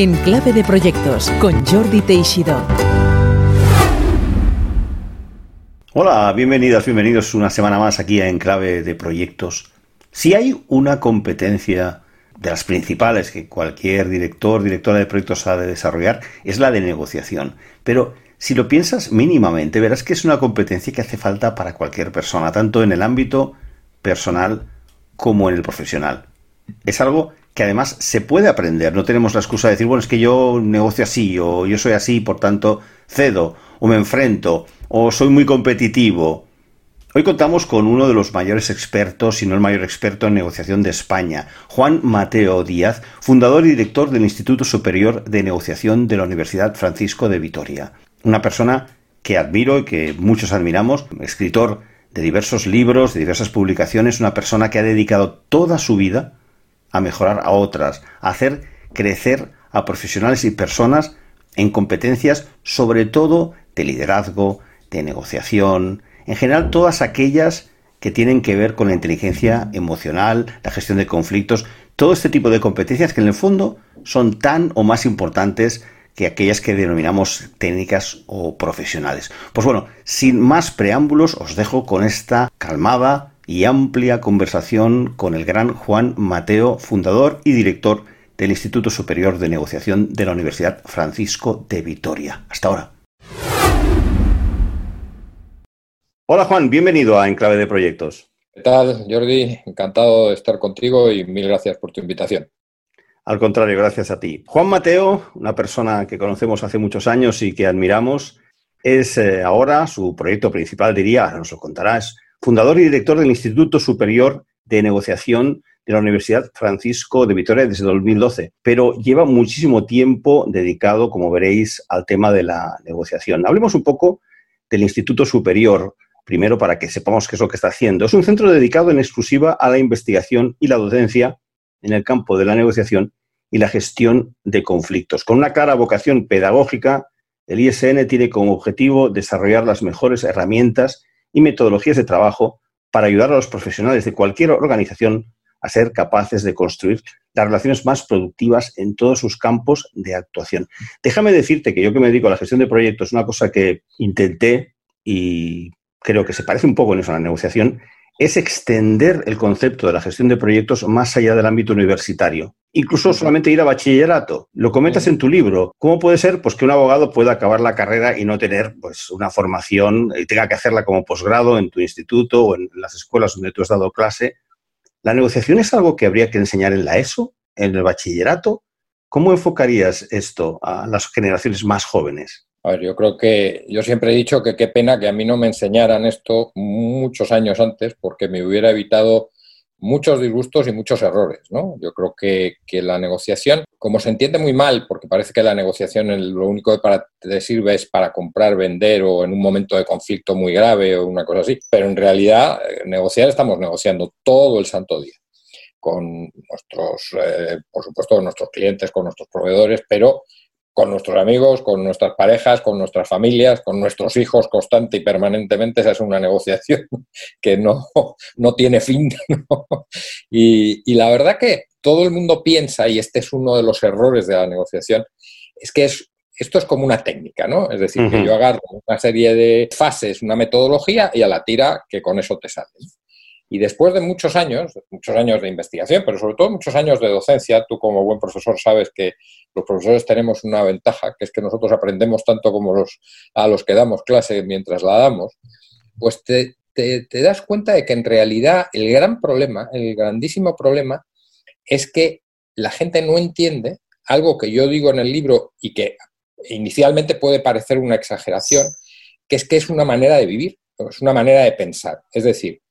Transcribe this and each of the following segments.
En clave de proyectos con Jordi Teixidó. Hola, bienvenidas, bienvenidos una semana más aquí en clave de proyectos. Si hay una competencia de las principales que cualquier director, directora de proyectos ha de desarrollar, es la de negociación. Pero si lo piensas mínimamente, verás que es una competencia que hace falta para cualquier persona, tanto en el ámbito personal como en el profesional. Es algo que además se puede aprender. No tenemos la excusa de decir, bueno, es que yo negocio así, o yo soy así, por tanto cedo, o me enfrento, o soy muy competitivo. Hoy contamos con uno de los mayores expertos, si no el mayor experto en negociación de España, Juan Mateo Díaz, fundador y director del Instituto Superior de Negociación de la Universidad Francisco de Vitoria. Una persona que admiro y que muchos admiramos, escritor de diversos libros, de diversas publicaciones, una persona que ha dedicado toda su vida a mejorar a otras, a hacer crecer a profesionales y personas en competencias sobre todo de liderazgo, de negociación, en general todas aquellas que tienen que ver con la inteligencia emocional, la gestión de conflictos, todo este tipo de competencias que en el fondo son tan o más importantes que aquellas que denominamos técnicas o profesionales. Pues bueno, sin más preámbulos, os dejo con esta calmada y amplia conversación con el gran Juan Mateo, fundador y director del Instituto Superior de Negociación de la Universidad Francisco de Vitoria. Hasta ahora. Hola Juan, bienvenido a Enclave de Proyectos. ¿Qué tal, Jordi? Encantado de estar contigo y mil gracias por tu invitación. Al contrario, gracias a ti. Juan Mateo, una persona que conocemos hace muchos años y que admiramos, es eh, ahora su proyecto principal, diría, ahora nos lo contarás, fundador y director del Instituto Superior de Negociación de la Universidad Francisco de Vitoria desde 2012, pero lleva muchísimo tiempo dedicado, como veréis, al tema de la negociación. Hablemos un poco del Instituto Superior, primero para que sepamos qué es lo que está haciendo. Es un centro dedicado en exclusiva a la investigación y la docencia en el campo de la negociación y la gestión de conflictos. Con una clara vocación pedagógica, el ISN tiene como objetivo desarrollar las mejores herramientas y metodologías de trabajo para ayudar a los profesionales de cualquier organización a ser capaces de construir las relaciones más productivas en todos sus campos de actuación. Déjame decirte que yo que me dedico a la gestión de proyectos, una cosa que intenté y creo que se parece un poco en eso a la negociación, es extender el concepto de la gestión de proyectos más allá del ámbito universitario. Incluso solamente ir a bachillerato. Lo comentas en tu libro. ¿Cómo puede ser pues, que un abogado pueda acabar la carrera y no tener pues, una formación y tenga que hacerla como posgrado en tu instituto o en las escuelas donde tú has dado clase? ¿La negociación es algo que habría que enseñar en la ESO, en el bachillerato? ¿Cómo enfocarías esto a las generaciones más jóvenes? A ver, yo creo que yo siempre he dicho que qué pena que a mí no me enseñaran esto muchos años antes, porque me hubiera evitado muchos disgustos y muchos errores, ¿no? Yo creo que, la negociación, como se entiende muy mal, porque parece que la negociación lo único que para, te sirve es para comprar, vender o en un momento de conflicto muy grave o una cosa así, pero en realidad eh, negociar estamos negociando todo el santo día con nuestros, eh, por supuesto, con nuestros clientes, con nuestros proveedores, pero con nuestros amigos, con nuestras parejas, con nuestras familias, con nuestros hijos constante y permanentemente. Esa es una negociación que no, no tiene fin. Y, la verdad que todo el mundo piensa, y este es uno de los errores de la negociación, es que es, esto es como una técnica, ¿no? Es decir, que yo agarro una serie de fases, una metodología y a la tira que con eso te sale. Y después de muchos años, muchos años de investigación, pero sobre todo muchos años de docencia, tú como buen profesor sabes que los profesores tenemos una ventaja, que es que nosotros aprendemos tanto como los, a los que damos clase mientras la damos, pues te, te, das cuenta de que en realidad el gran problema, el grandísimo problema, es que la gente no entiende algo que yo digo en el libro y que inicialmente puede parecer una exageración, que es que es una manera de vivir, es una manera de pensar. Es decir,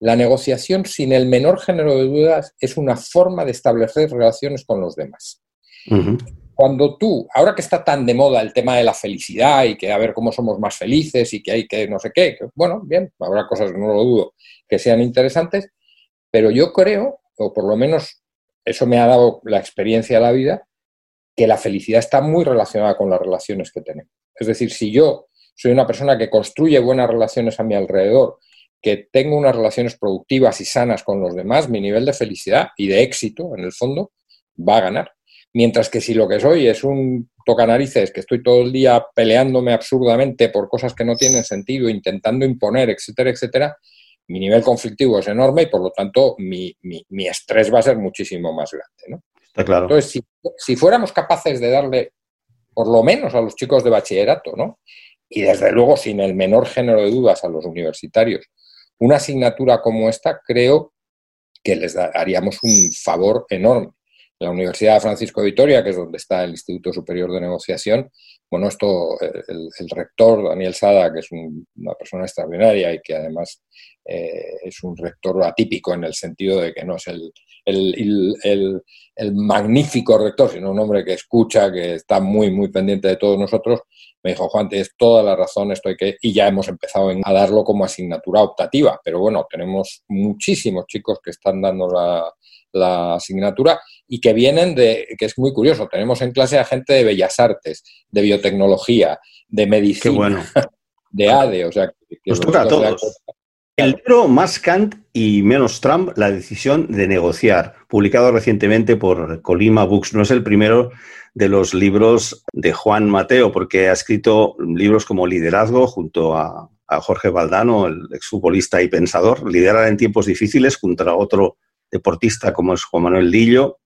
la negociación, sin el menor género de dudas, es una forma de establecer relaciones con los demás. Cuando tú, ahora que está tan de moda el tema de la felicidad y que a ver cómo somos más felices y que hay que no sé qué, bueno, bien, habrá cosas que no lo dudo que sean interesantes, pero yo creo, o por lo menos eso me ha dado la experiencia de la vida, que la felicidad está muy relacionada con las relaciones que tenemos. Es decir, si yo soy una persona que construye buenas relaciones a mi alrededor, que tengo unas relaciones productivas y sanas con los demás, mi nivel de felicidad y de éxito, en el fondo, va a ganar. Mientras que si lo que soy es un tocanarices, que estoy todo el día peleándome absurdamente por cosas que no tienen sentido, intentando imponer, etcétera, etcétera, mi nivel conflictivo es enorme y por lo tanto mi, estrés va a ser muchísimo más grande. ¿no? Está claro. Entonces, si, si, fuéramos capaces de darle, por lo menos a los chicos de bachillerato, ¿no? y desde luego sin el menor género de dudas a los universitarios, una asignatura como esta, creo que les haríamos un favor enorme. La Universidad Francisco de Vitoria, que es donde está el Instituto Superior de Negociación, bueno, esto, el, rector Daniel Sada, que es una persona extraordinaria y que además eh, es un rector atípico en el sentido de que no es el, el, magnífico rector, sino un hombre que escucha, que está muy, muy pendiente de todos nosotros, me dijo, Juan, tienes toda la razón, esto hay que... Y ya hemos empezado a darlo como asignatura optativa, pero bueno, tenemos muchísimos chicos que están dando la, la asignatura y que vienen de, que es muy curioso, tenemos en clase a gente de bellas artes, de biotecnología, de medicina, de ADE, o sea, que, Nos toca a todos. El libro Más Kant y menos Trump, la decisión de negociar, publicado recientemente por Colima Books, no es el primero de los libros de Juan Mateo, porque ha escrito libros como Liderazgo junto a, Jorge Valdano, el exfutbolista y pensador, Liderar en tiempos difíciles, junto a otro deportista como es Juan Manuel Lillo.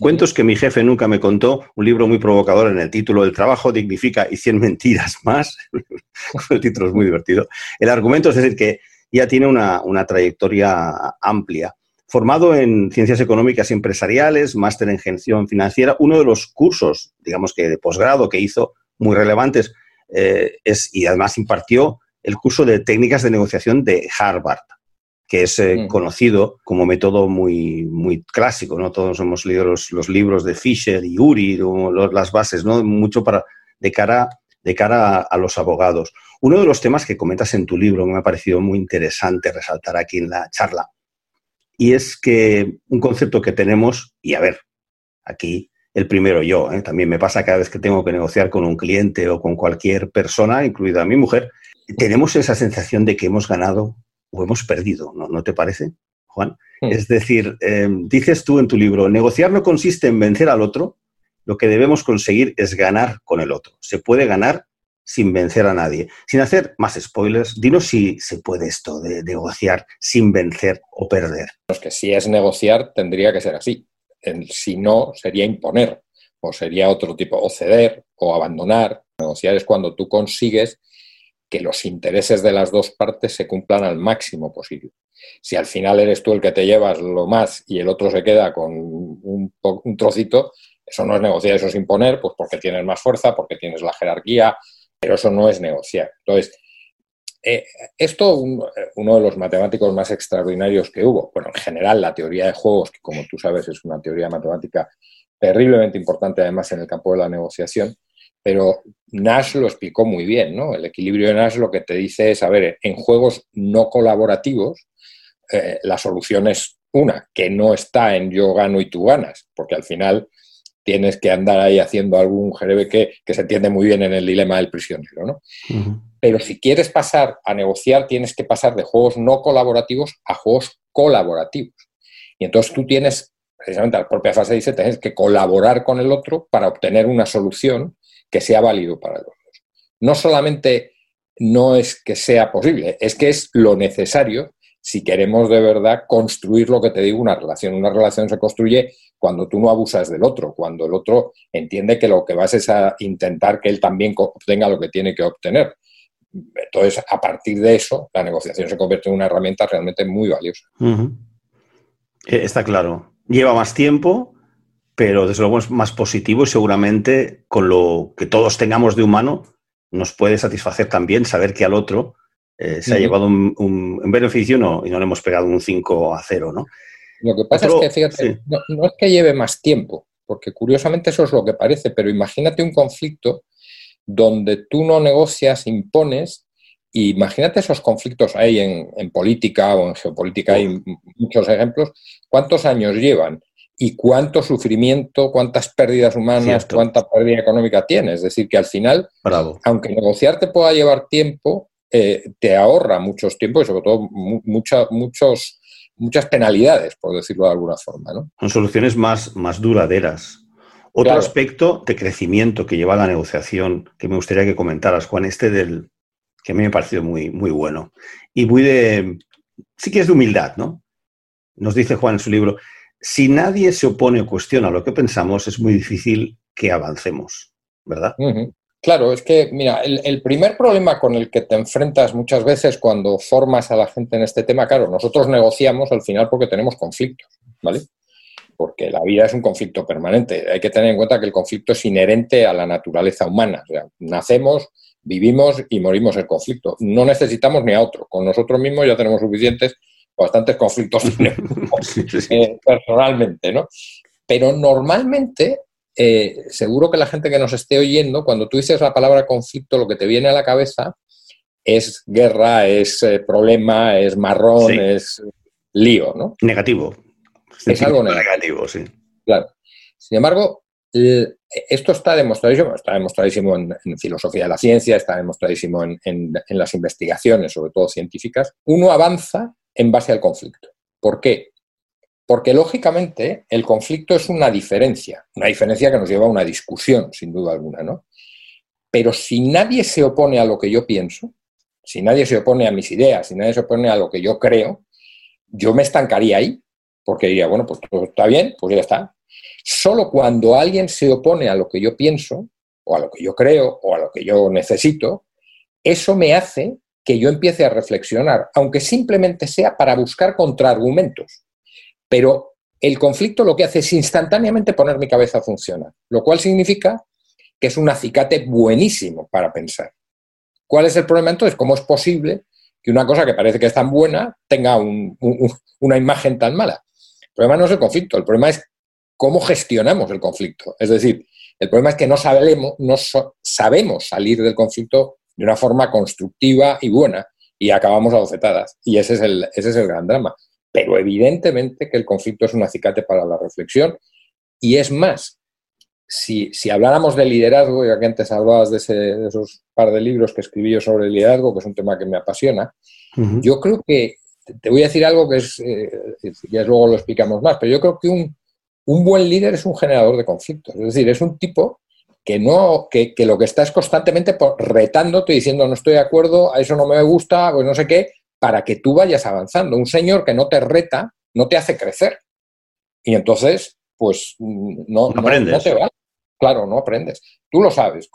Cuentos que mi jefe nunca me contó, un libro muy provocador en el título El trabajo dignifica y 100 mentiras más. el título es muy divertido. El argumento es decir que ya tiene una, trayectoria amplia. Formado en ciencias económicas y empresariales, máster en gestión financiera, uno de los cursos, digamos que de posgrado que hizo, muy relevantes, eh, es, y además impartió el curso de técnicas de negociación de Harvard que es eh, mm. conocido como método muy, muy clásico, ¿no? Todos hemos leído los, libros de Fisher y Uri, las bases, ¿no? Mucho para, de cara, de cara a, los abogados. Uno de los temas que comentas en tu libro que me ha parecido muy interesante resaltar aquí en la charla, y es que un concepto que tenemos, y a ver, aquí el primero yo, ¿eh? también me pasa cada vez que tengo que negociar con un cliente o con cualquier persona, incluida mi mujer, tenemos esa sensación de que hemos ganado o hemos perdido, ¿no, ¿No te parece, Juan? Es decir, em, dices tú en tu libro, negociar no consiste en vencer al otro, lo que debemos conseguir es ganar con el otro. Se puede ganar sin vencer a nadie. Sin hacer más spoilers, dinos si se puede esto de negociar sin vencer o perder. Es que si es negociar, tendría que ser así. Si no, sería imponer, o sería otro tipo, o ceder, o abandonar. Negociar es cuando tú consigues que los intereses de las dos partes se cumplan al máximo posible. Si al final eres tú el que te llevas lo más y el otro se queda con un, trocito, eso no es negociar, eso es imponer, pues porque tienes más fuerza, porque tienes la jerarquía, pero eso no es negociar. Entonces, eh, esto, uno de los matemáticos más extraordinarios que hubo, bueno, en general la teoría de juegos, que como tú sabes es una teoría matemática terriblemente importante además en el campo de la negociación, pero Nash lo explicó muy bien, ¿no? El equilibrio de Nash lo que te dice es, a ver, en juegos no colaborativos, eh, la solución es una, que no está en yo gano y tú ganas, porque al final tienes que andar ahí haciendo algún jerebe que, se entiende muy bien en el dilema del prisionero, ¿no? Pero si quieres pasar a negociar, tienes que pasar de juegos no colaborativos a juegos colaborativos. Y entonces tú tienes, precisamente la propia fase dice, tienes que colaborar con el otro para obtener una solución que sea válido para los dos. No solamente no es que sea posible, es que es lo necesario si queremos de verdad construir lo que te digo, una relación. Una relación se construye cuando tú no abusas del otro, cuando el otro entiende que lo que vas es a intentar que él también obtenga lo que tiene que obtener. Entonces, a partir de eso, la negociación se convierte en una herramienta realmente muy valiosa. Eh, está claro. Lleva más tiempo, pero desde luego es más positivo y seguramente con lo que todos tengamos de humano nos puede satisfacer también saber que al otro eh, se ha llevado un, beneficio no, y no le hemos pegado un 5 a 0, ¿no? Lo que pasa es que, fíjate, no, es que lleve más tiempo, porque curiosamente eso es lo que parece, pero imagínate un conflicto donde tú no negocias, impones, y imagínate esos conflictos hay en, en política o en geopolítica, hay muchos ejemplos, ¿cuántos años llevan? y cuánto sufrimiento, cuántas pérdidas humanas, cuánta pérdida económica tiene. Es decir, que al final, aunque negociar te pueda llevar tiempo, eh, te ahorra muchos tiempos y sobre todo muchos, muchas penalidades, por decirlo de alguna forma. ¿no? Son soluciones más, más duraderas. Otro aspecto de crecimiento que lleva a la negociación que me gustaría que comentaras, Juan, este del que a mí me ha parecido muy, muy bueno y muy de, sí que es de humildad, ¿no? Nos dice Juan en su libro, si nadie se opone o cuestiona lo que pensamos, es muy difícil que avancemos, ¿verdad? Claro, es que, mira, el, primer problema con el que te enfrentas muchas veces cuando formas a la gente en este tema, claro, nosotros negociamos al final porque tenemos conflictos, ¿vale? Porque la vida es un conflicto permanente. Hay que tener en cuenta que el conflicto es inherente a la naturaleza humana. O sea, nacemos, vivimos y morimos en conflicto. No necesitamos ni a otro. Con nosotros mismos ya tenemos suficientes, bastantes conflictos eh, personalmente, ¿no? Pero normalmente eh, seguro que la gente que nos esté oyendo, cuando tú dices la palabra conflicto, lo que te viene a la cabeza es guerra, es eh, problema, es marrón, es lío, ¿no? Negativo. Es algo negativo. sí. Claro. Sin embargo, esto está demostradísimo, está demostradísimo en, filosofía de la ciencia, está demostradísimo en, en, las investigaciones, sobre todo científicas. Uno avanza en base al conflicto. ¿Por qué? Porque lógicamente el conflicto es una diferencia, una diferencia que nos lleva a una discusión, sin duda alguna, ¿no? Pero si nadie se opone a lo que yo pienso, si nadie se opone a mis ideas, si nadie se opone a lo que yo creo, yo me estancaría ahí, porque diría, bueno, pues todo está bien, pues ya está. Solo cuando alguien se opone a lo que yo pienso, o a lo que yo creo, o a lo que yo necesito, eso me hace que yo empiece a reflexionar, aunque simplemente sea para buscar contraargumentos. Pero el conflicto lo que hace es instantáneamente poner mi cabeza a funcionar, lo cual significa que es un acicate buenísimo para pensar. ¿Cuál es el problema entonces? ¿Cómo es posible que una cosa que parece que es tan buena tenga una imagen tan mala? El problema no es el conflicto, el problema es cómo gestionamos el conflicto. Es decir, el problema es que no sabemos, no sabemos salir del conflicto de una forma constructiva y buena y acabamos a bofetadas. Y ese es el, ese es el gran drama. Pero evidentemente que el conflicto es un acicate para la reflexión. Y es más, si, habláramos de liderazgo, ya que antes hablabas de, esos par de libros que escribí yo sobre el liderazgo, que es un tema que me apasiona, yo creo que, te voy a decir algo que es, eh, ya luego lo explicamos más, pero yo creo que un, un buen líder es un generador de conflictos, es decir, es un tipo que, no, que, que, lo que está es constantemente retándote, diciendo no estoy de acuerdo, a eso no me gusta, pues no sé qué, para que tú vayas avanzando. Un señor que no te reta no te hace crecer. Y entonces, pues no, no, aprendes. te va. Claro, no aprendes. Tú lo sabes,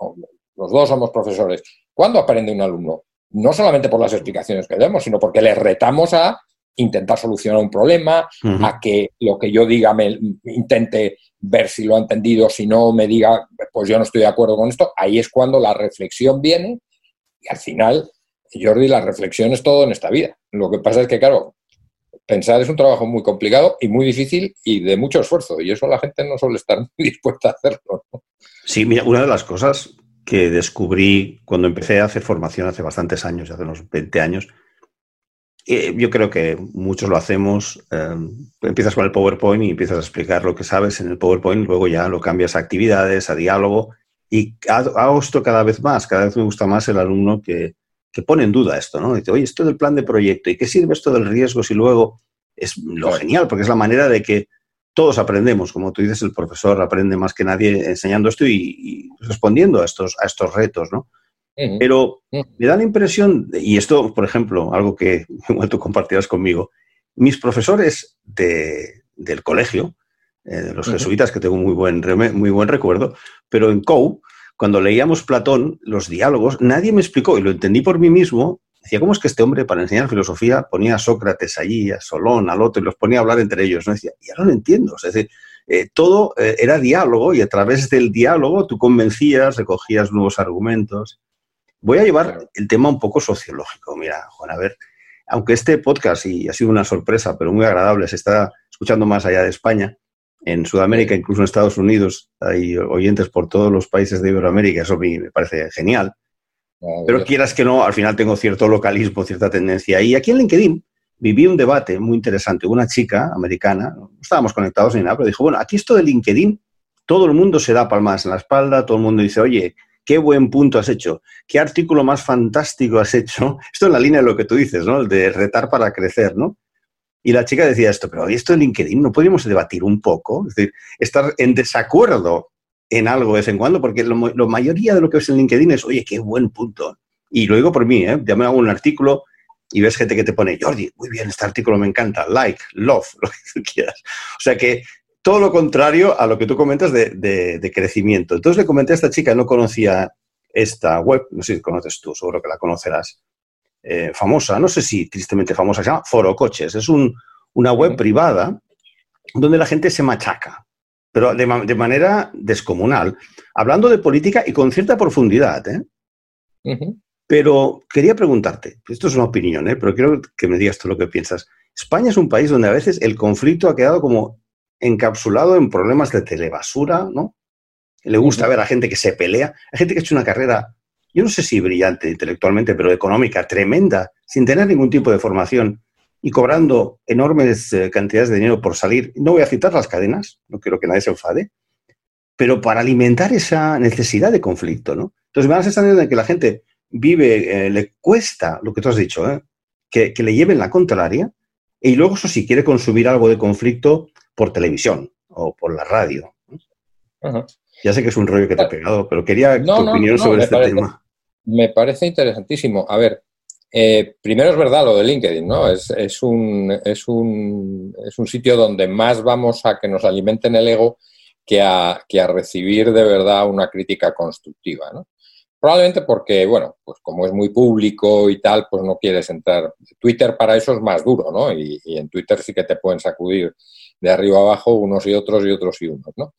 los dos somos profesores. ¿Cuándo aprende un alumno? No solamente por las explicaciones que demos, sino porque le retamos a intentar solucionar un problema, a que lo que yo diga me intente ver si lo ha entendido, si no me diga, pues yo no estoy de acuerdo con esto. Ahí es cuando la reflexión viene y al final Jordi, la reflexión es todo en esta vida. Lo que pasa es que, claro, pensar es un trabajo muy complicado y muy difícil y de mucho esfuerzo. Y eso la gente no suele estar muy dispuesta a hacerlo. Sí, mira, una de las cosas que descubrí cuando empecé a hacer formación hace bastantes años, hace unos 20 años, eh, yo creo que muchos lo hacemos. Eh, empiezas con el PowerPoint y empiezas a explicar lo que sabes en el PowerPoint, luego ya lo cambias a actividades, a diálogo. Y hago esto cada vez más. Cada vez me gusta más el alumno que, que pone en duda esto, ¿no? Dice, oye, esto del plan de proyecto, ¿y qué sirve esto del riesgo si luego es lo genial? Porque es la manera de que todos aprendemos, como tú dices, el profesor aprende más que nadie enseñando esto y, respondiendo a estos, a estos retos, ¿no? Pero me da la impresión, y esto, por ejemplo, algo que igual tú compartirás conmigo, mis profesores del colegio, eh, de los jesuitas, que tengo muy buen, muy buen recuerdo, pero en COU, cuando leíamos Platón, los diálogos, nadie me explicó, y lo entendí por mí mismo, decía, ¿cómo es que este hombre para enseñar filosofía ponía a Sócrates allí, a Solón, al otro, y los ponía a hablar entre ellos? ¿no? Decía, y ahora lo entiendo. es decir, eh, todo eh, era diálogo y a través del diálogo tú convencías, recogías nuevos argumentos. Voy a llevar el tema un poco sociológico. Mira, Juan, a ver, aunque este podcast, y ha sido una sorpresa, pero muy agradable, se está escuchando más allá de España, en Sudamérica, incluso en Estados Unidos, hay oyentes por todos los países de Iberoamérica, eso me parece genial. Pero quieras que no, al final tengo cierto localismo, cierta tendencia. Y aquí en LinkedIn viví un debate muy interesante. Una chica americana, no estábamos conectados ni nada, pero dijo, bueno, aquí esto de LinkedIn, todo el mundo se da palmas en la espalda, todo el mundo dice, oye, qué buen punto has hecho, qué artículo más fantástico has hecho. Esto es la línea de lo que tú dices, ¿no? El de retar para crecer, ¿no? Y la chica decía esto, pero esto en LinkedIn no podríamos debatir un poco, es decir, estar en desacuerdo en algo de vez en cuando, porque la mayoría de lo que ves en LinkedIn es, oye, qué buen punto. Y lo digo por mí, ¿eh? ya me hago un artículo y ves gente que te pone, Jordi, muy bien, este artículo me encanta, like, love, lo que tú quieras. O sea que todo lo contrario a lo que tú comentas de, crecimiento. Entonces le comenté a esta chica, no conocía esta web, no sé si conoces tú, seguro que la conocerás, eh, famosa, no sé si tristemente famosa, se llama Foro Coches. Es una web privada donde la gente se machaca, pero de, manera descomunal, hablando de política y con cierta profundidad. ¿eh? Pero quería preguntarte, esto es una opinión, ¿eh? pero quiero que me digas tú lo que piensas. España es un país donde a veces el conflicto ha quedado como encapsulado en problemas de telebasura, ¿no? Le gusta ver a gente que se pelea, a gente que ha hecho una carrera, yo no sé si brillante intelectualmente, pero económica, tremenda, sin tener ningún tipo de formación y cobrando enormes eh, cantidades de dinero por salir. No voy a citar las cadenas, no quiero que nadie se enfade, pero para alimentar esa necesidad de conflicto, ¿no? Entonces me da la sensación de que la gente vive, eh, le cuesta lo que tú has dicho, ¿eh? que, que, le lleven la contraria, y luego eso si quiere consumir algo de conflicto, por televisión o por la radio. Ya sé que es un rollo que te he pegado, pero quería tu opinión sobre este tema. Me parece interesantísimo. A ver, eh, primero es verdad lo de LinkedIn, ¿no? Es, un, es, un, es un sitio donde más vamos a que nos alimenten el ego que a, que a recibir de verdad una crítica constructiva, ¿no? Probablemente porque, bueno, pues como es muy público y tal, pues no quieres entrar. Twitter para eso es más duro, ¿no? Y, en Twitter sí que te pueden sacudir de arriba abajo unos y otros y otros y unos, ¿no?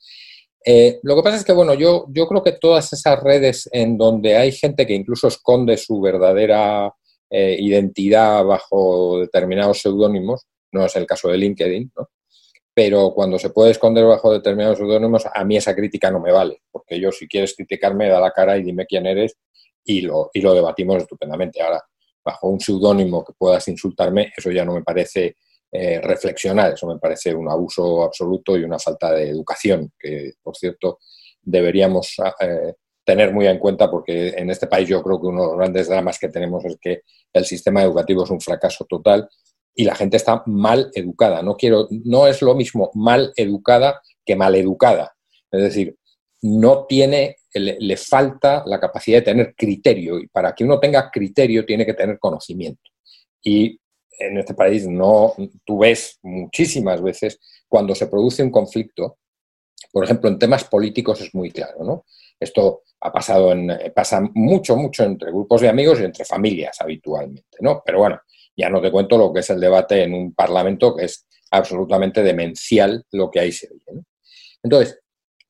Eh, lo que pasa es que, bueno, yo, yo creo que todas esas redes en donde hay gente que incluso esconde su verdadera eh, identidad bajo determinados seudónimos, no es el caso de LinkedIn, ¿no? pero cuando se puede esconder bajo determinados seudónimos, a mí esa crítica no me vale, porque yo si quieres criticarme, da la cara y dime quién eres y lo, y lo debatimos estupendamente. Ahora, bajo un seudónimo que puedas insultarme, eso ya no me parece eh, reflexionar, eso me parece un abuso absoluto y una falta de educación, que por cierto deberíamos eh, tener muy en cuenta porque en este país yo creo que uno de los grandes dramas que tenemos es que el sistema educativo es un fracaso total y la gente está mal educada. No, quiero, no es lo mismo mal educada que mal educada. Es decir, no tiene, le, falta la capacidad de tener criterio y para que uno tenga criterio tiene que tener conocimiento. Y en este país no, tú ves muchísimas veces cuando se produce un conflicto, por ejemplo, en temas políticos es muy claro, ¿no? Esto ha pasado en, pasa mucho, mucho entre grupos de amigos y entre familias habitualmente, ¿no? Pero bueno, ya no te cuento lo que es el debate en un parlamento que es absolutamente demencial lo que ahí se oye. Entonces,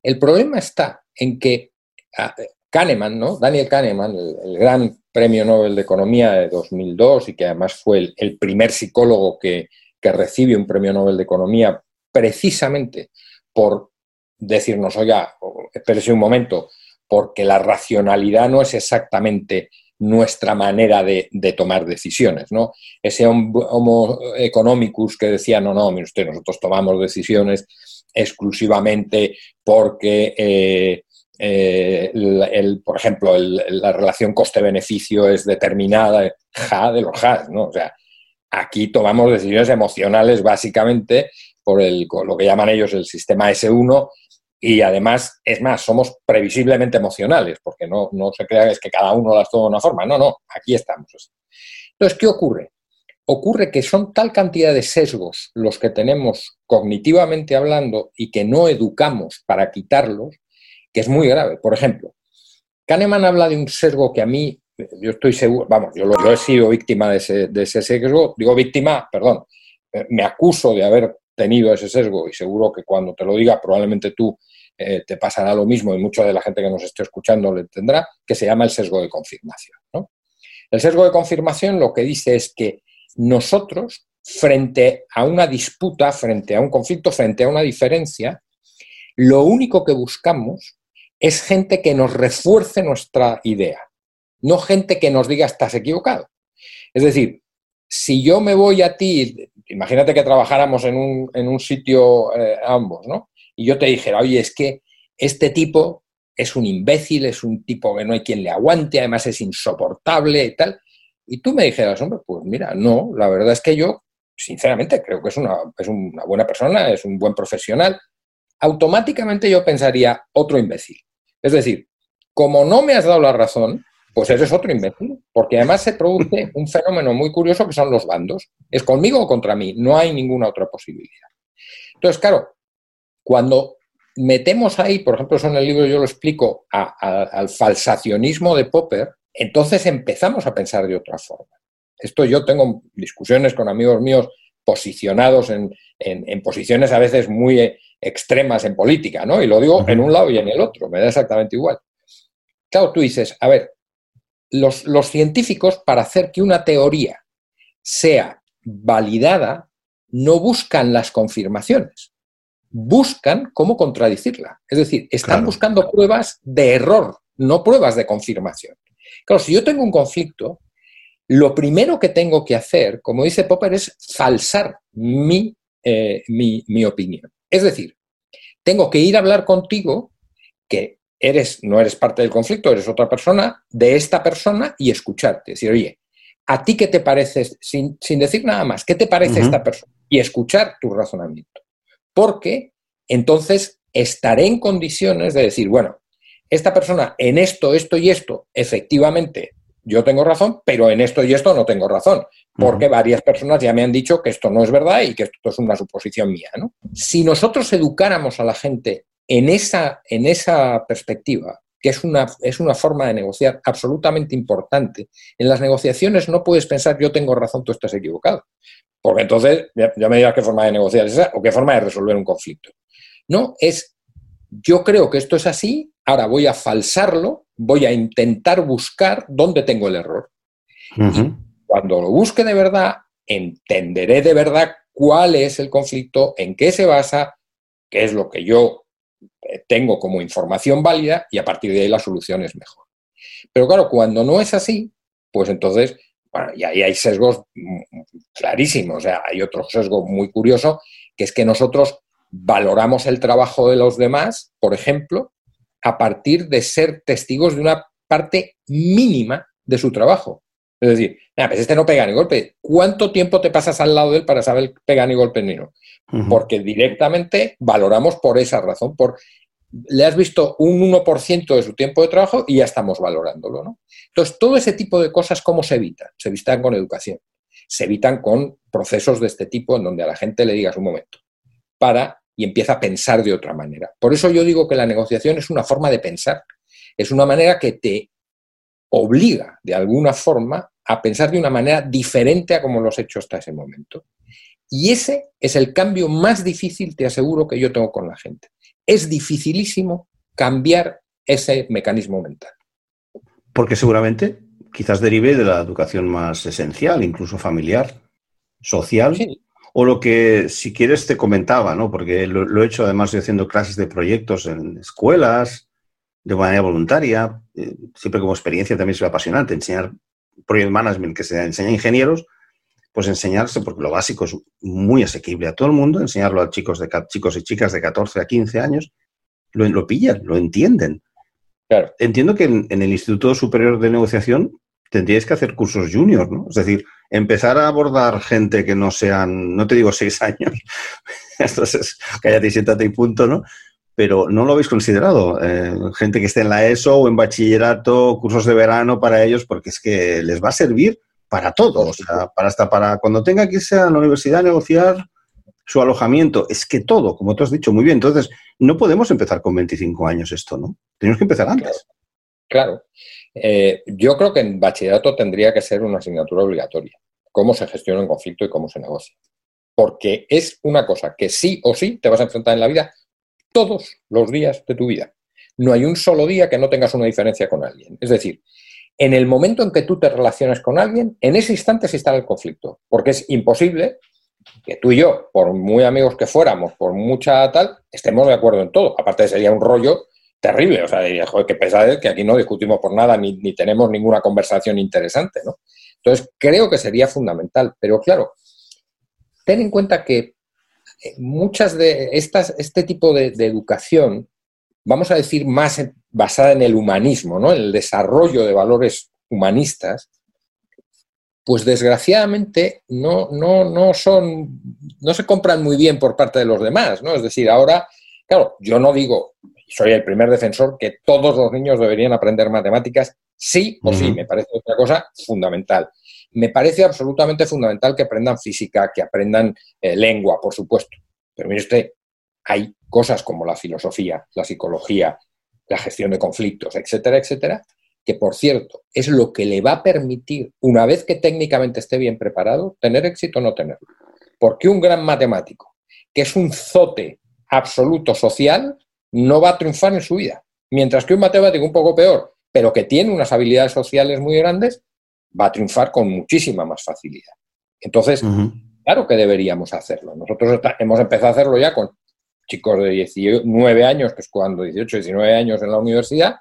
el problema está en que ah, Kahneman, ¿no? Daniel Kahneman, el, gran premio Nobel de Economía de 2002 y que además fue el, primer psicólogo que, que, recibe un premio Nobel de Economía precisamente por decirnos, oiga, espérese un momento, porque la racionalidad no es exactamente nuestra manera de, tomar decisiones, ¿no? Ese homo economicus que decía, no, no, mire usted, nosotros tomamos decisiones exclusivamente porque, eh, eh, por ejemplo, la relación coste-beneficio es determinada, ja de los ja, ¿no? O sea, aquí tomamos decisiones emocionales básicamente por el, lo que llaman ellos el sistema S1 y además, es más, somos previsiblemente emocionales, porque no, no se crea que es que cada uno las toma de una forma. No, no, aquí estamos. Entonces, ¿qué ocurre? Ocurre que son tal cantidad de sesgos los que tenemos cognitivamente hablando y que no educamos para quitarlos, que es muy grave. Por ejemplo, Kahneman habla de un sesgo que a mí, yo estoy seguro, vamos, yo, lo, he sido víctima de ese, de ese sesgo, digo víctima, perdón, eh, me acuso de haber tenido ese sesgo y seguro que cuando te lo diga probablemente tú eh, te pasará lo mismo y mucha de la gente que nos esté escuchando le tendrá, que se llama el sesgo de confirmación. El sesgo de confirmación lo que dice es que nosotros, frente a una disputa, frente a un conflicto, frente a una diferencia, lo único que buscamos es gente que nos refuerce nuestra idea, no gente que nos diga estás equivocado. Es decir, si yo me voy a ti, imagínate que trabajáramos en un, sitio eh, ambos, ¿no? y yo te dijera, oye, es que este tipo es un imbécil, es un tipo que no hay quien le aguante, además es insoportable y tal, y tú me dijeras, hombre, pues mira, no, la verdad es que yo, sinceramente, creo que es una, es una buena persona, es un buen profesional, automáticamente yo pensaría otro imbécil. Es decir, como no me has dado la razón, pues eres otro imbécil, porque además se produce un fenómeno muy curioso que son los bandos. Es conmigo o contra mí, no hay ninguna otra posibilidad. Entonces, claro, cuando metemos ahí, por ejemplo, eso en el libro yo lo explico, al falsacionismo de Popper, entonces empezamos a pensar de otra forma. Esto yo tengo discusiones con amigos míos posicionados en, posiciones a veces muy extremas en política, ¿no? Y lo digo en un lado y en el otro, me da exactamente igual. Claro, tú dices, a ver, los, los científicos para hacer que una teoría sea validada no buscan las confirmaciones, buscan cómo contradecirla. Es decir, están buscando pruebas de error, no pruebas de confirmación. Claro, si yo tengo un conflicto, lo primero que tengo que hacer, como dice Popper, es falsar mi, eh, mi, mi opinión. Es decir, tengo que ir a hablar contigo, que eres, no eres parte del conflicto, eres otra persona, de esta persona y escucharte. Decir, oye, ¿a ti qué te parece, sin, decir nada más, qué te parece esta persona? Y escuchar tu razonamiento porque entonces estaré en condiciones de decir, bueno, esta persona en esto, esto y esto, efectivamente, yo tengo razón, pero en esto y esto no tengo razón, porque varias personas ya me han dicho que esto no es verdad y que esto es una suposición mía. ¿no? Si nosotros educáramos a la gente en esa, en esa perspectiva, que es una, es una forma de negociar absolutamente importante, en las negociaciones no puedes pensar yo tengo razón, tú estás equivocado. Porque entonces ya, me dirás qué forma de negociar es esa o qué forma de resolver un conflicto. No, es yo creo que esto es así, ahora voy a falsarlo, voy a intentar buscar dónde tengo el error. Cuando lo busque de verdad, entenderé de verdad cuál es el conflicto, en qué se basa, qué es lo que yo eh, tengo como información válida y a partir de ahí la solución es mejor. Pero claro, cuando no es así, pues entonces y ahí hay sesgos clarísimos. O sea, hay otro sesgo muy curioso, que es que nosotros valoramos el trabajo de los demás, por ejemplo, a partir de ser testigos de una parte mínima de su trabajo. Es decir, pues este no pega ni golpe. ¿Cuánto tiempo te pasas al lado de él para saber pega ni golpe ni no? Porque directamente valoramos por esa razón, por le has visto un 1% de su tiempo de trabajo y ya estamos valorándolo. ¿no? Entonces, todo ese tipo de cosas, ¿cómo se evitan? Se evitan con educación. Se evitan con procesos de este tipo en donde a la gente le digas un momento, para y empieza a pensar de otra manera. Por eso yo digo que la negociación es una forma de pensar, es una manera que te obliga de alguna forma a pensar de una manera diferente a como lo has hecho hasta ese momento. Y ese es el cambio más difícil, te aseguro, que yo tengo con la gente es dificilísimo cambiar ese mecanismo mental. Porque seguramente quizás derive de la educación más esencial, incluso familiar, social, o lo que, si quieres, te comentaba, ¿no? Porque lo, he hecho además haciendo clases de proyectos en escuelas, de manera voluntaria, eh, siempre como experiencia también es apasionante, enseñar project management que se enseña a ingenieros, pues enseñarse, porque lo básico es muy asequible a todo el mundo, enseñarlo a chicos, de, chicos y chicas de 14 a 15 años, lo, lo pillan, lo entienden. Claro. Entiendo que en, el Instituto Superior de Negociación tendríais que hacer cursos junior, ¿no? Es decir, empezar a abordar gente que no sean, no te digo seis años, entonces cállate y siéntate y punto, ¿no? Pero no lo habéis considerado. Eh, gente que esté en la ESO o en bachillerato, cursos de verano para ellos, porque es que les va a servir para todo, o sea, para hasta para cuando tenga que irse a la universidad a negociar su alojamiento, es que todo, como tú has dicho muy bien, entonces no podemos empezar con 25 años esto, ¿no? Tenemos que empezar antes. Claro. Eh, yo creo que en bachillerato tendría que ser una asignatura obligatoria, cómo se gestiona un conflicto y cómo se negocia. Porque es una cosa que sí o sí te vas a enfrentar en la vida todos los días de tu vida. No hay un solo día que no tengas una diferencia con alguien. Es decir, en el momento en que tú te relacionas con alguien, en ese instante se está el conflicto, porque es imposible que tú y yo, por muy amigos que fuéramos, por mucha tal, estemos de acuerdo en todo. Aparte sería un rollo terrible, o sea, diría, joder, qué pesado que aquí no discutimos por nada ni, ni tenemos ninguna conversación interesante, ¿no? Entonces, creo que sería fundamental, pero claro, ten en cuenta que eh, muchas de estas, este tipo de, de educación, vamos a decir, más basada en el humanismo, ¿no? en el desarrollo de valores humanistas, pues desgraciadamente no, no, no son, no se compran muy bien por parte de los demás, ¿no? Es decir, ahora, Claro, yo no digo, soy el primer defensor, que todos los niños deberían aprender matemáticas, sí o sí, me parece otra cosa fundamental. Me parece absolutamente fundamental que aprendan física, que aprendan eh, lengua, por supuesto. Pero mire usted, hay cosas como la filosofía, la psicología, la gestión de conflictos, etcétera, etcétera, que por cierto es lo que le va a permitir, una vez que técnicamente esté bien preparado, tener éxito o no tenerlo. Porque un gran matemático, que es un zote absoluto social, no va a triunfar en su vida. Mientras que un matemático un poco peor, pero que tiene unas habilidades sociales muy grandes, va a triunfar con muchísima más facilidad. Entonces, claro que deberíamos hacerlo. Nosotros hemos empezado a hacerlo ya con chicos de 19 años, que es cuando 18, 19 años en la universidad,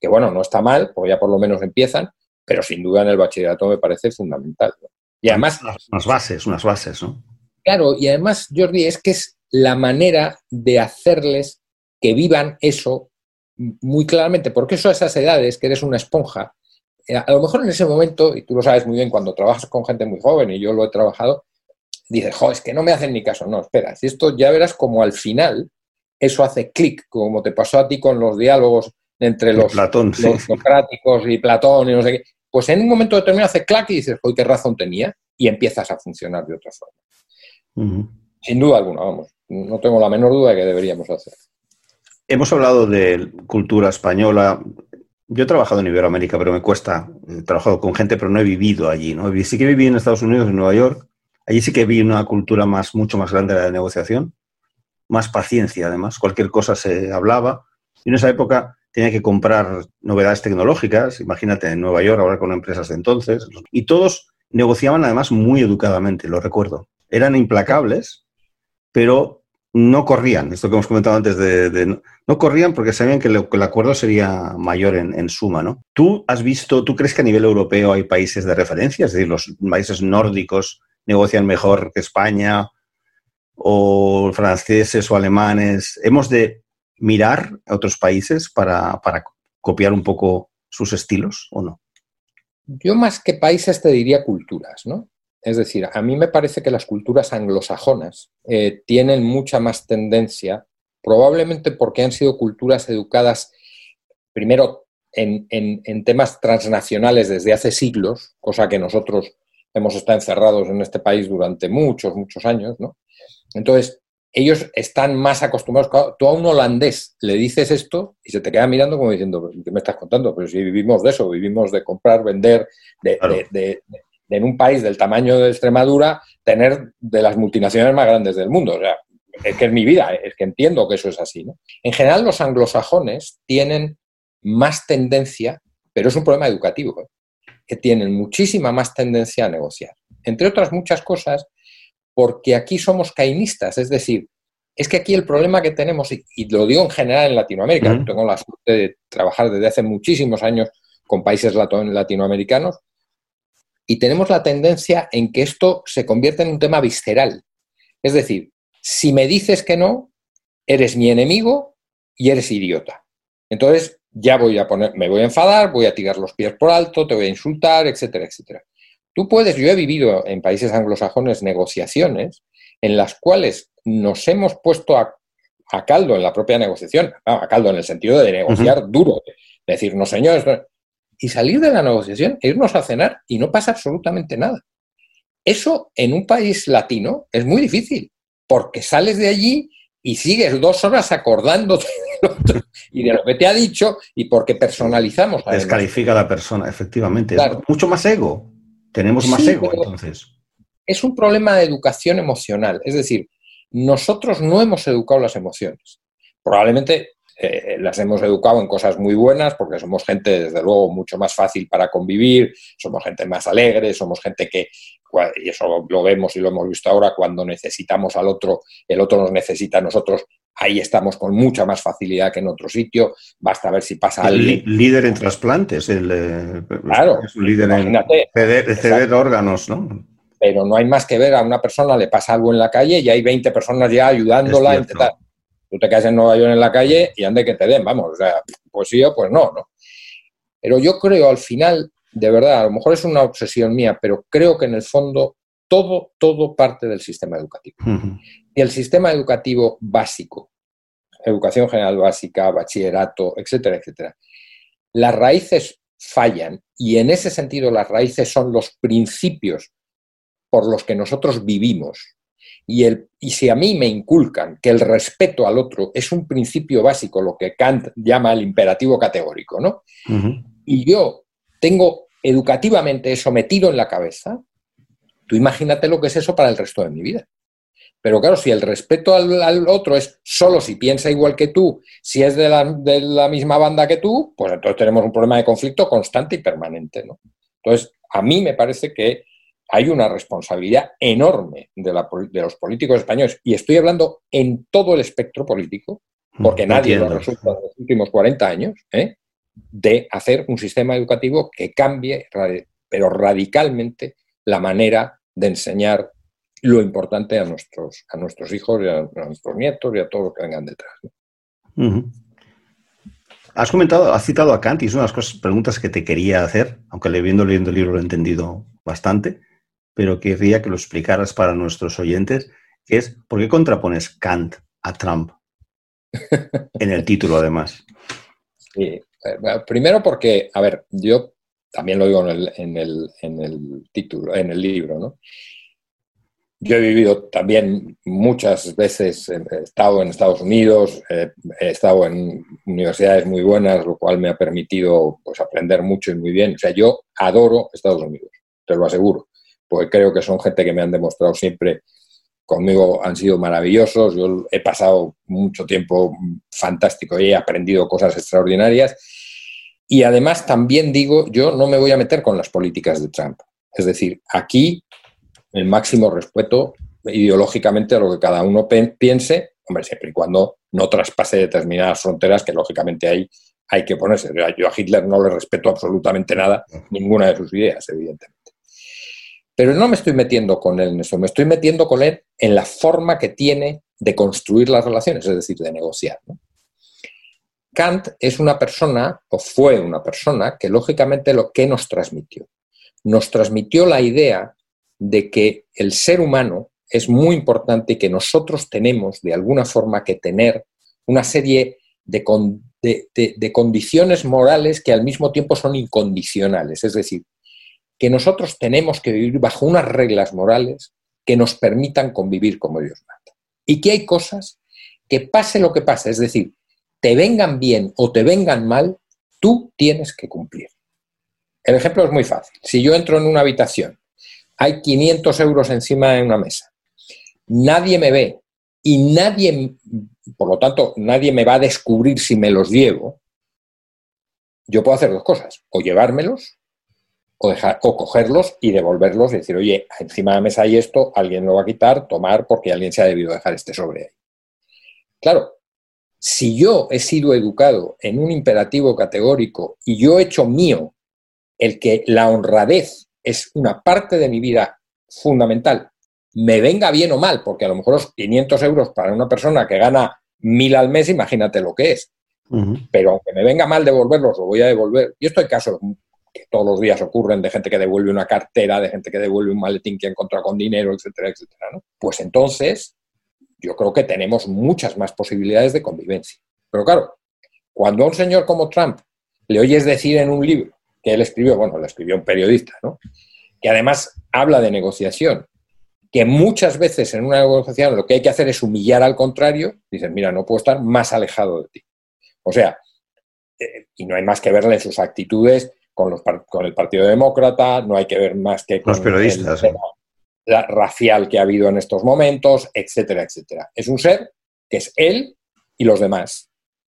que bueno, no está mal, porque ya por lo menos empiezan, pero sin duda en el bachillerato me parece fundamental. Y además... Unas bases, unas bases, ¿no? Claro, y además, Jordi, es que es la manera de hacerles que vivan eso muy claramente, porque eso a esas edades, que eres una esponja, a lo mejor en ese momento, y tú lo sabes muy bien cuando trabajas con gente muy joven, y yo lo he trabajado, dices, jo, es que no me hacen ni caso. No, espera, si esto ya verás como al final eso hace clic, como te pasó a ti con los diálogos entre los, Platón, socráticos y Platón y no sé qué. Pues en un momento determinado hace clac y dices, hoy qué razón tenía, y empiezas a funcionar de otra forma. Sin duda alguna, vamos. No tengo la menor duda de que deberíamos hacer. Hemos hablado de cultura española. Yo he trabajado en Iberoamérica, pero me cuesta. He trabajado con gente, pero no he vivido allí. ¿no? Sí que viví en Estados Unidos, en Nueva York. Allí sí que vi una cultura más, mucho más grande de la negociación, más paciencia además. Cualquier cosa se hablaba. Y en esa época tenía que comprar novedades tecnológicas, imagínate en Nueva York, ahora con empresas de entonces, y todos negociaban además muy educadamente, lo recuerdo. Eran implacables, pero no corrían, esto que hemos comentado antes de, no, corrían porque sabían que, el acuerdo sería mayor en, suma, ¿no? ¿Tú has visto, tú crees que a nivel europeo hay países de referencia? Es decir, los países nórdicos negocian mejor que España, o franceses o alemanes. ¿Hemos de mirar a otros países para, copiar un poco sus estilos o no? Yo más que países te diría culturas, ¿no? Es decir, a mí me parece que las culturas anglosajonas eh, tienen mucha más tendencia, probablemente porque han sido culturas educadas primero en, en, temas transnacionales desde hace siglos, cosa que nosotros hemos estado encerrados en este país durante muchos, muchos años, ¿no? Entonces, ellos están más acostumbrados. Tú a un holandés le dices esto y se te queda mirando como diciendo, ¿qué me estás contando? Pero si vivimos de eso, vivimos de comprar, vender, de, en un país del tamaño de Extremadura, tener de las multinacionales más grandes del mundo. O sea, es que es mi vida, es que entiendo que eso es así. ¿no? En general, los anglosajones tienen más tendencia, pero es un problema educativo, ¿eh? que tienen muchísima más tendencia a negociar. Entre otras muchas cosas, porque aquí somos cainistas, es decir, es que aquí el problema que tenemos, y, lo digo en general en Latinoamérica, tengo la suerte de trabajar desde hace muchísimos años con países latinoamericanos, y tenemos la tendencia en que esto se convierte en un tema visceral. Es decir, si me dices que no, eres mi enemigo y eres idiota. Entonces ya voy a poner, me voy a enfadar, voy a tirar los pies por alto, te voy a insultar, etcétera, etcétera. Tú puedes, yo he vivido en países anglosajones negociaciones en las cuales nos hemos puesto a, caldo en la propia negociación, a caldo en el sentido de negociar duro, de decir, no señores, y salir de la negociación, irnos a cenar y no pasa absolutamente nada. Eso en un país latino es muy difícil, porque sales de allí y sigues dos horas acordándote y de lo que te ha dicho y porque personalizamos. Descalifica a la persona, efectivamente. mucho más ego. Tenemos más ego, entonces. Es un problema de educación emocional. Es decir, nosotros no hemos educado las emociones. Probablemente eh, las hemos educado en cosas muy buenas porque somos gente, desde luego, mucho más fácil para convivir, somos gente más alegre, somos gente que, y eso lo vemos y lo hemos visto ahora, cuando necesitamos al otro, el otro nos necesita a nosotros, ahí estamos con mucha más facilidad que en otro sitio, basta ver si pasa el líder en trasplantes, el, eh, claro, es un líder en ceder, órganos, ¿no? Pero no hay más que ver a una persona, le pasa algo en la calle y hay 20 personas ya ayudándola Tú te quedas en Nueva York en la calle y ande que te den, vamos, o sea, pues sí o pues no, ¿no? Pero yo creo al final, de verdad, a lo mejor es una obsesión mía, pero creo que en el fondo todo, todo parte del sistema educativo. Y el sistema educativo básico, educación general básica, bachillerato, etcétera, etcétera, las raíces fallan y en ese sentido las raíces son los principios por los que nosotros vivimos. Y, el, y si a mí me inculcan que el respeto al otro es un principio básico, lo que Kant llama el imperativo categórico, ¿no? Y yo tengo educativamente eso metido en la cabeza, tú imagínate lo que es eso para el resto de mi vida. Pero claro, si el respeto al, otro es solo si piensa igual que tú, si es de la, misma banda que tú, pues entonces tenemos un problema de conflicto constante y permanente. ¿no? Entonces, a mí me parece que hay una responsabilidad enorme de, los políticos españoles, y estoy hablando en todo el espectro político, porque nadie lo resulta en los últimos 40 años, ¿eh? de hacer un sistema educativo que cambie, pero radicalmente, la manera de enseñar lo importante a nuestros, a nuestros hijos y a, nuestros nietos y a todos los que vengan detrás. Has comentado, has citado a Kant y es una de las cosas, preguntas que te quería hacer, aunque leyendo, leyendo el libro lo he entendido bastante, pero querría que lo explicaras para nuestros oyentes, que es, ¿por qué contrapones Kant a Trump? en el título, además. Sí. Eh, primero porque, a ver, yo también lo digo en el, en el, en el título, en el libro, ¿no? Yo he vivido también muchas veces, he estado en Estados Unidos, he estado en universidades muy buenas, lo cual me ha permitido pues, aprender mucho y muy bien. O sea, yo adoro Estados Unidos, te lo aseguro, porque creo que son gente que me han demostrado siempre, conmigo han sido maravillosos, yo he pasado mucho tiempo fantástico y he aprendido cosas extraordinarias. Y además también digo, yo no me voy a meter con las políticas de Trump. Es decir, aquí el máximo respeto ideológicamente a lo que cada uno piense, hombre, siempre y cuando no traspase determinadas fronteras que lógicamente hay, hay que ponerse. Yo a Hitler no le respeto absolutamente nada, ninguna de sus ideas, evidentemente. Pero no me estoy metiendo con él en eso, me estoy metiendo con él en la forma que tiene de construir las relaciones, es decir, de negociar. Kant es una persona, o fue una persona, que lógicamente lo que nos transmitió. Nos transmitió la idea de que el ser humano es muy importante y que nosotros tenemos de alguna forma que tener una serie de, condiciones morales que al mismo tiempo son incondicionales. Es decir, que nosotros tenemos que vivir bajo unas reglas morales que nos permitan convivir como Dios manda. Y que hay cosas que pase lo que pase, es decir, te vengan bien o te vengan mal, tú tienes que cumplir. El ejemplo es muy fácil. Si yo entro en una habitación hay 500 euros encima de una mesa. Nadie me ve y nadie, por lo tanto, nadie me va a descubrir si me los llevo. Yo puedo hacer dos cosas, o llevármelos o, dejar, o cogerlos y devolverlos y decir, oye, encima de la mesa hay esto, alguien lo va a quitar, tomar porque alguien se ha debido dejar este sobre ahí. Claro, si yo he sido educado en un imperativo categórico y yo he hecho mío el que la honradez es una parte de mi vida fundamental, me venga bien o mal, porque a lo mejor los 500 euros para una persona que gana mil al mes, imagínate lo que es. Pero aunque me venga mal devolverlos, lo voy a devolver. Y esto hay casos que todos los días ocurren de gente que devuelve una cartera, de gente que devuelve un maletín que ha encontrado con dinero, etcétera, etcétera. Pues entonces, yo creo que tenemos muchas más posibilidades de convivencia. Pero claro, cuando a un señor como Trump le oyes decir en un libro que él escribió, bueno, lo escribió un periodista, ¿no? que además habla de negociación, que muchas veces en una negociación lo que hay que hacer es humillar al contrario, dicen, mira, no puedo estar más alejado de ti. O sea, eh, y no hay más que verle sus actitudes con, los, con el Partido Demócrata, no hay que ver más que con los periodistas, la racial que ha habido en estos momentos, etcétera, etcétera. Es un ser que es él y los demás.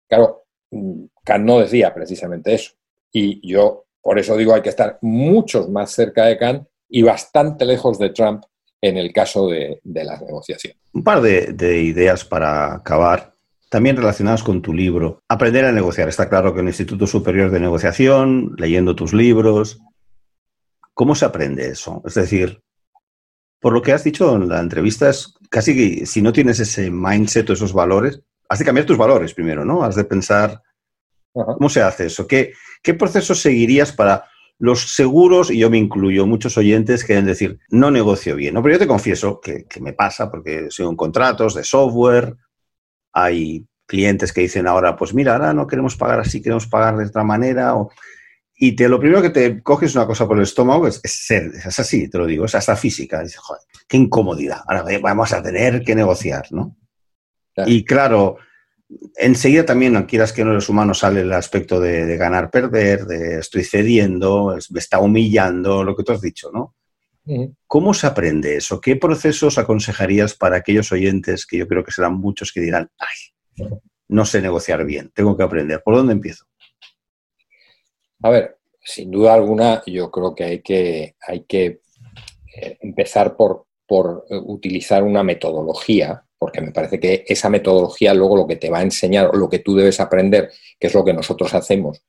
Claro, mm, Kant no decía precisamente eso. Y yo por eso digo, hay que estar mucho más cerca de Kant y bastante lejos de Trump en el caso de, la negociación. Un par de, ideas para acabar, también relacionadas con tu libro. Aprender a negociar. Está claro que en el Instituto Superior de Negociación, leyendo tus libros, ¿cómo se aprende eso? Es decir, por lo que has dicho en la entrevista, es casi que si no tienes ese mindset o esos valores, has de cambiar tus valores primero, ¿no? Has de pensar ¿Cómo se hace eso? ¿Qué, ¿Qué proceso seguirías para los seguros, y yo me incluyo, muchos oyentes quieren decir, no negocio bien? ¿no? Pero yo te confieso que, me pasa porque soy en contratos de software, hay clientes que dicen ahora, pues mira, ahora no queremos pagar así, queremos pagar de otra manera. y te, lo primero que te coges una cosa por el estómago es, ser, es así, te lo digo, es hasta física. Dices, joder, qué incomodidad. Ahora vamos a tener que negociar, ¿no? Y claro, enseguida también, quieras que no los humanos, sale el aspecto de, ganar, perder, de estoy cediendo, me está humillando, lo que tú has dicho, ¿no? ¿Cómo se aprende eso? ¿Qué procesos aconsejarías para aquellos oyentes que yo creo que serán muchos que dirán, ay, no sé negociar bien, tengo que aprender? ¿Por dónde empiezo? A ver, sin duda alguna, yo creo que hay que, hay que eh, empezar por, por utilizar una metodología porque me parece que esa metodología luego lo que te va a enseñar, lo que tú debes aprender, que es lo que nosotros hacemos.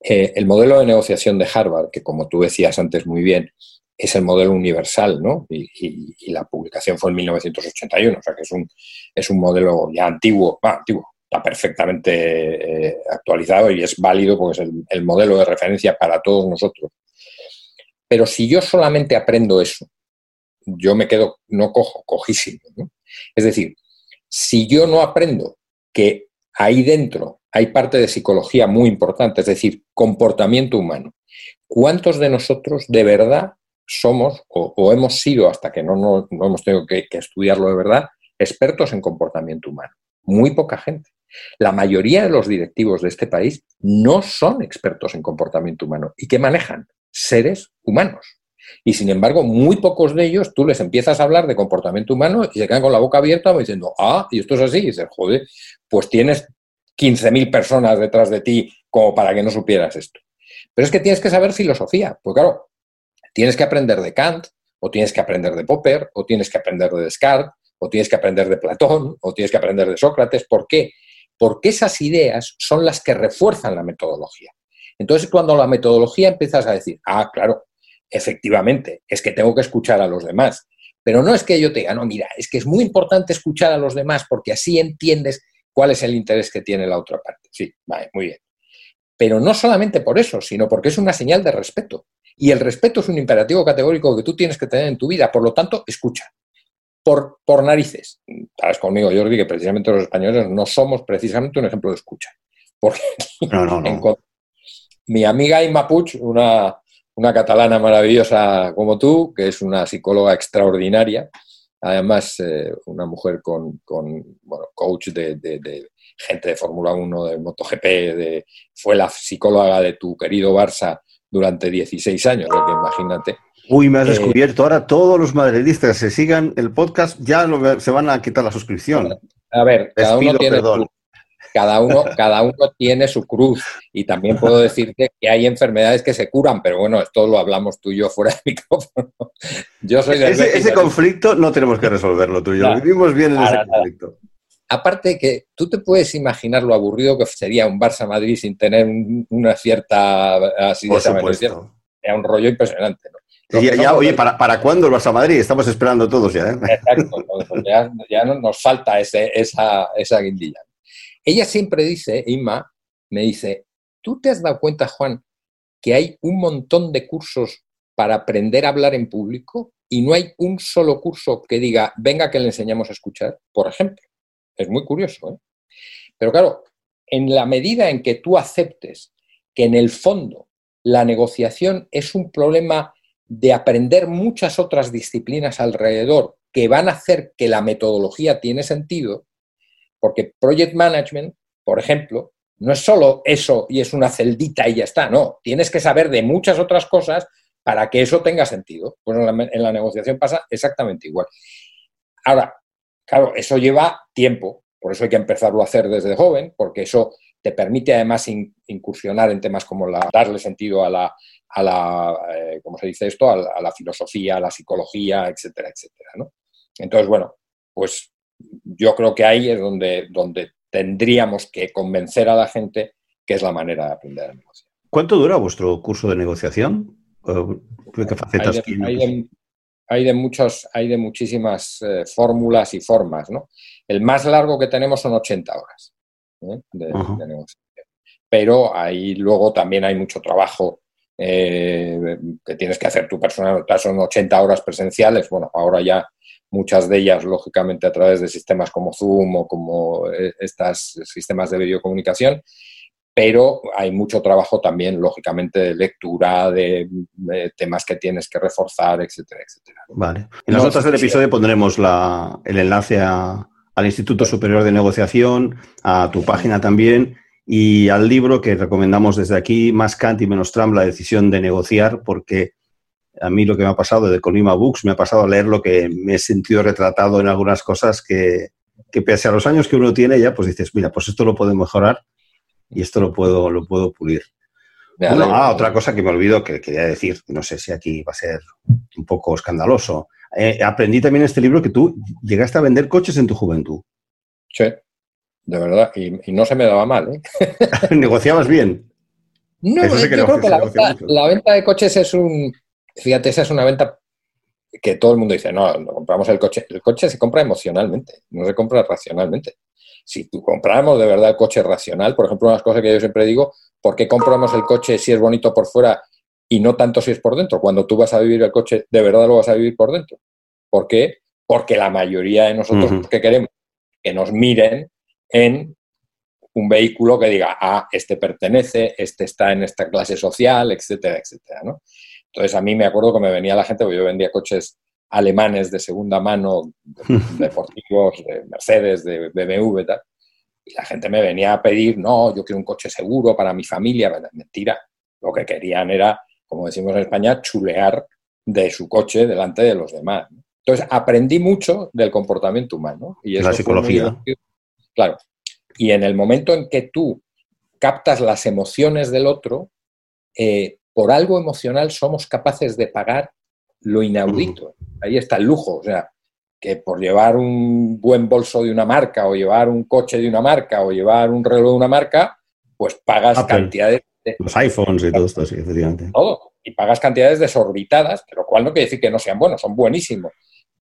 Eh, el modelo de negociación de Harvard, que como tú decías antes muy bien, es el modelo universal, ¿no? Y, la publicación fue en 1981, o sea que es un, es un modelo ya antiguo, antiguo, está perfectamente eh, actualizado y es válido porque es el, modelo de referencia para todos nosotros. Pero si yo solamente aprendo eso, yo me quedo, no cojo, cojísimo. ¿no? Es decir, si yo no aprendo que ahí dentro hay parte de psicología muy importante, es decir, comportamiento humano, ¿cuántos de nosotros de verdad somos o, hemos sido, hasta que no, no, hemos tenido que, estudiarlo de verdad, expertos en comportamiento humano? Muy poca gente. La mayoría de los directivos de este país no son expertos en comportamiento humano y que manejan seres humanos. Y sin embargo, muy pocos de ellos tú les empiezas a hablar de comportamiento humano y se quedan con la boca abierta diciendo, ah, y esto es así. Y dices, joder, pues tienes 15.000 personas detrás de ti como para que no supieras esto. Pero es que tienes que saber filosofía. Pues claro, tienes que aprender de Kant, o tienes que aprender de Popper, o tienes que aprender de Descartes, o tienes que aprender de Platón, o tienes que aprender de Sócrates. ¿Por qué? Porque esas ideas son las que refuerzan la metodología. Entonces, cuando la metodología empiezas a decir, ah, claro, efectivamente, es que tengo que escuchar a los demás. Pero no es que yo te diga, no, mira, es que es muy importante escuchar a los demás porque así entiendes cuál es el interés que tiene la otra parte. Sí, vale, muy bien. Pero no solamente por eso, sino porque es una señal de respeto. Y el respeto es un imperativo categórico que tú tienes que tener en tu vida. Por lo tanto, escucha. Por, por narices. Sabes conmigo, Jordi, que precisamente los españoles no somos precisamente un ejemplo de escucha. Porque no, no, no. mi amiga Inma Puig, una, una catalana maravillosa como tú, que es una psicóloga extraordinaria, además eh, una mujer con, bueno, coach de, gente de Fórmula 1, de MotoGP, de, fue la psicóloga de tu querido Barça durante 16 años, que imagínate. Uy, me has eh, descubierto. Ahora todos los madridistas se sigan el podcast, ya se van a quitar la suscripción. A ver, cada uno tiene cada uno, cada uno tiene su cruz y también puedo decirte que hay enfermedades que se curan, pero bueno, esto lo hablamos tú y yo fuera de micrófono. Yo soy ese, conflicto no tenemos que resolverlo tú y yo, vivimos bien en ese conflicto. Aparte que tú te puedes imaginar lo aburrido que sería un Barça Madrid sin tener una cierta así Por supuesto. Era un rollo impresionante, Ya, oye, ¿para, ¿para cuándo el Barça Madrid? Estamos esperando todos ya. ¿eh? Exacto, ya, ya nos falta ese, esa, esa guindilla. Ella siempre dice, Inma, me dice, ¿tú te has dado cuenta, Juan, que hay un montón de cursos para aprender a hablar en público y no hay un solo curso que diga, venga que le enseñamos a escuchar, por ejemplo? Es muy curioso, ¿eh? Pero claro, en la medida en que tú aceptes que en el fondo la negociación es un problema de aprender muchas otras disciplinas alrededor que van a hacer que la metodología tiene sentido, porque project management, por ejemplo, no es solo eso y es una celdita y ya está, no, tienes que saber de muchas otras cosas para que eso tenga sentido. Pues en la, negociación pasa exactamente igual. Ahora, claro, eso lleva tiempo, por eso hay que empezarlo a hacer desde joven, porque eso te permite además incursionar en temas como la, darle sentido a la, a la eh, ¿cómo se dice esto? A la, filosofía, a la psicología, etcétera, etcétera. ¿no? Entonces, bueno, pues yo creo que ahí es donde, donde tendríamos que convencer a la gente que es la manera de aprender a negociar. ¿Cuánto dura vuestro curso de negociación? hay, de, muchos, hay de muchísimas eh, fórmulas y formas. ¿no? El más largo que tenemos son 80 horas ¿eh? de, negociación. Pero ahí luego también hay mucho trabajo eh, que tienes que hacer tu personal. Son 80 horas presenciales. Bueno, ahora ya muchas de ellas, lógicamente, a través de sistemas como Zoom o como eh, estos sistemas de videocomunicación, pero hay mucho trabajo también, lógicamente, de lectura, de, temas que tienes que reforzar, etcétera, etcétera. Vale. En las notas del episodio pondremos el enlace al Instituto Superior de Negociación, a tu página también y al libro que recomendamos desde aquí, Más Kant y menos Trump, la decisión de negociar, porque a mí lo que me ha pasado de Colima Books, me ha pasado a leer lo que me he sentido retratado en algunas cosas que, que pese a los años que uno tiene ya, pues dices, mira, pues esto lo puedo mejorar y esto lo puedo, lo puedo pulir. ah, otra cosa que me olvido que quería decir, no sé si aquí va a ser un poco escandaloso. Eh, aprendí también en este libro que tú llegaste a vender coches en tu juventud. Sí, de verdad, y, no se me daba mal. ¿eh? ¿Negociabas bien? No, yo creo que, la, venta, de coches es un... Fíjate, esa es una venta que todo el mundo dice, no, no compramos el coche. El coche se compra emocionalmente, no se compra racionalmente. Si tú compramos de verdad el coche racional, por ejemplo, una de las cosas que yo siempre digo, ¿por qué compramos el coche si es bonito por fuera y no tanto si es por dentro? Cuando tú vas a vivir el coche, ¿de verdad lo vas a vivir por dentro? ¿Por qué? Porque la mayoría de nosotros que queremos que nos miren en un vehículo que diga, ah, este pertenece, este está en esta clase social, etcétera, etcétera, ¿no? Entonces, a mí me acuerdo que me venía la gente, porque yo vendía coches alemanes de segunda mano, deportivos, de Mercedes, de BMW y tal. Y la gente me venía a pedir, no, yo quiero un coche seguro para mi familia. Mentira. Lo que querían era, como decimos en España, chulear de su coche delante de los demás. Entonces, aprendí mucho del comportamiento humano. Y la psicología. Claro. Y en el momento en que tú captas las emociones del otro, eh, por algo emocional somos capaces de pagar lo inaudito. Ahí está el lujo, o sea, que por llevar un buen bolso de una marca o llevar un coche de una marca o llevar un reloj de una marca, pues pagas cantidades... De, los iPhones y todo esto, sí, efectivamente. Todo. Y pagas cantidades desorbitadas, pero cual no quiere decir que no sean buenos, son buenísimos.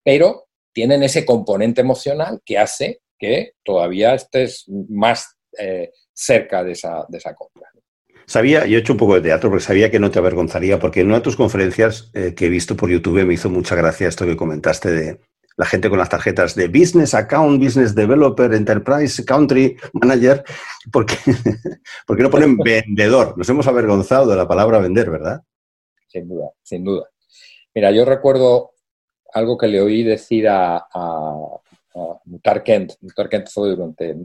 Pero tienen ese componente emocional que hace que todavía estés más eh, cerca de esa, de esa compra. Sabía, yo he hecho un poco de teatro porque sabía que no te avergonzaría, porque en una de tus conferencias eh, que he visto por YouTube me hizo mucha gracia esto que comentaste de la gente con las tarjetas de Business Account, Business Developer, Enterprise, Country Manager, porque, porque no ponen vendedor. Nos hemos avergonzado de la palabra vender, ¿verdad? Sin duda, sin duda. Mira, yo recuerdo algo que le oí decir a, a, a Mutar Kent. Mutar Kent fue durante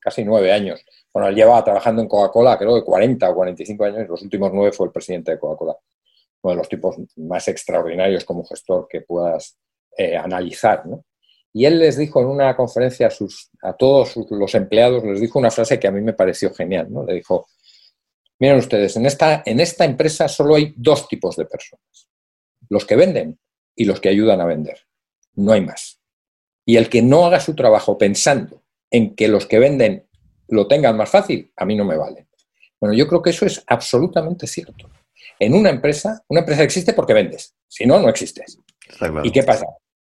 casi nueve años. Bueno, él llevaba trabajando en Coca-Cola, creo que 40 o 45 años, los últimos nueve fue el presidente de Coca-Cola. Uno de los tipos más extraordinarios como gestor que puedas eh, analizar. ¿no? Y él les dijo en una conferencia a, sus, a todos los empleados, les dijo una frase que a mí me pareció genial. ¿no? Le dijo, miren ustedes, en esta, en esta empresa solo hay dos tipos de personas. Los que venden y los que ayudan a vender. No hay más. Y el que no haga su trabajo pensando en que los que venden lo tengan más fácil, a mí no me vale. Bueno, yo creo que eso es absolutamente cierto. En una empresa, una empresa existe porque vendes, si no, no existes. ¿Y qué pasa?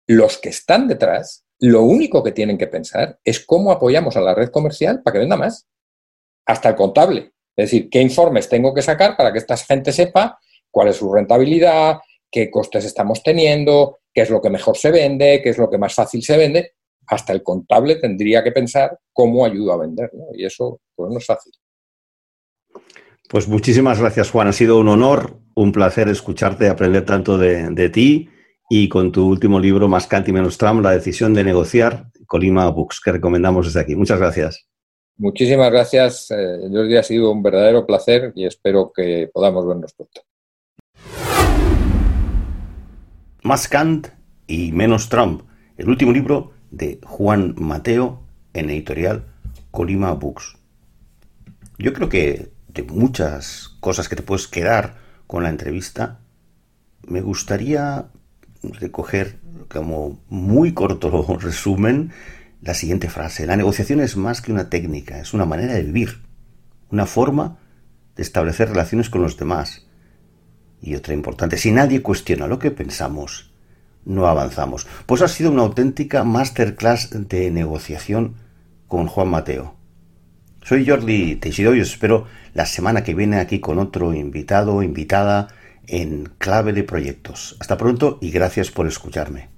Los que están detrás, lo único que tienen que pensar es cómo apoyamos a la red comercial para que venda más. Hasta el contable. Es decir, qué informes tengo que sacar para que esta gente sepa cuál es su rentabilidad, qué costes estamos teniendo, qué es lo que mejor se vende, qué es lo que más fácil se vende hasta el contable tendría que pensar cómo ayudo a vender, Y eso pues, no es fácil. Pues muchísimas gracias, Juan. Ha sido un honor, un placer escucharte, aprender tanto de, ti y con tu último libro, Más Kant y menos Trump, La decisión de negociar, Colima Books, que recomendamos desde aquí. Muchas gracias. Muchísimas gracias, eh, Jordi. Ha sido un verdadero placer y espero que podamos vernos pronto. Más Kant y menos Trump, el último libro de Juan Mateo en editorial Colima Books. Yo creo que de muchas cosas que te puedes quedar con la entrevista, me gustaría recoger como muy corto resumen la siguiente frase. La negociación es más que una técnica, es una manera de vivir, una forma de establecer relaciones con los demás. Y otra importante, si nadie cuestiona lo que pensamos, no avanzamos. Pues ha sido una auténtica masterclass de negociación con Juan Mateo. Soy Jordi Teixidó y os espero la semana que viene aquí con otro invitado o invitada en clave de proyectos. Hasta pronto y gracias por escucharme.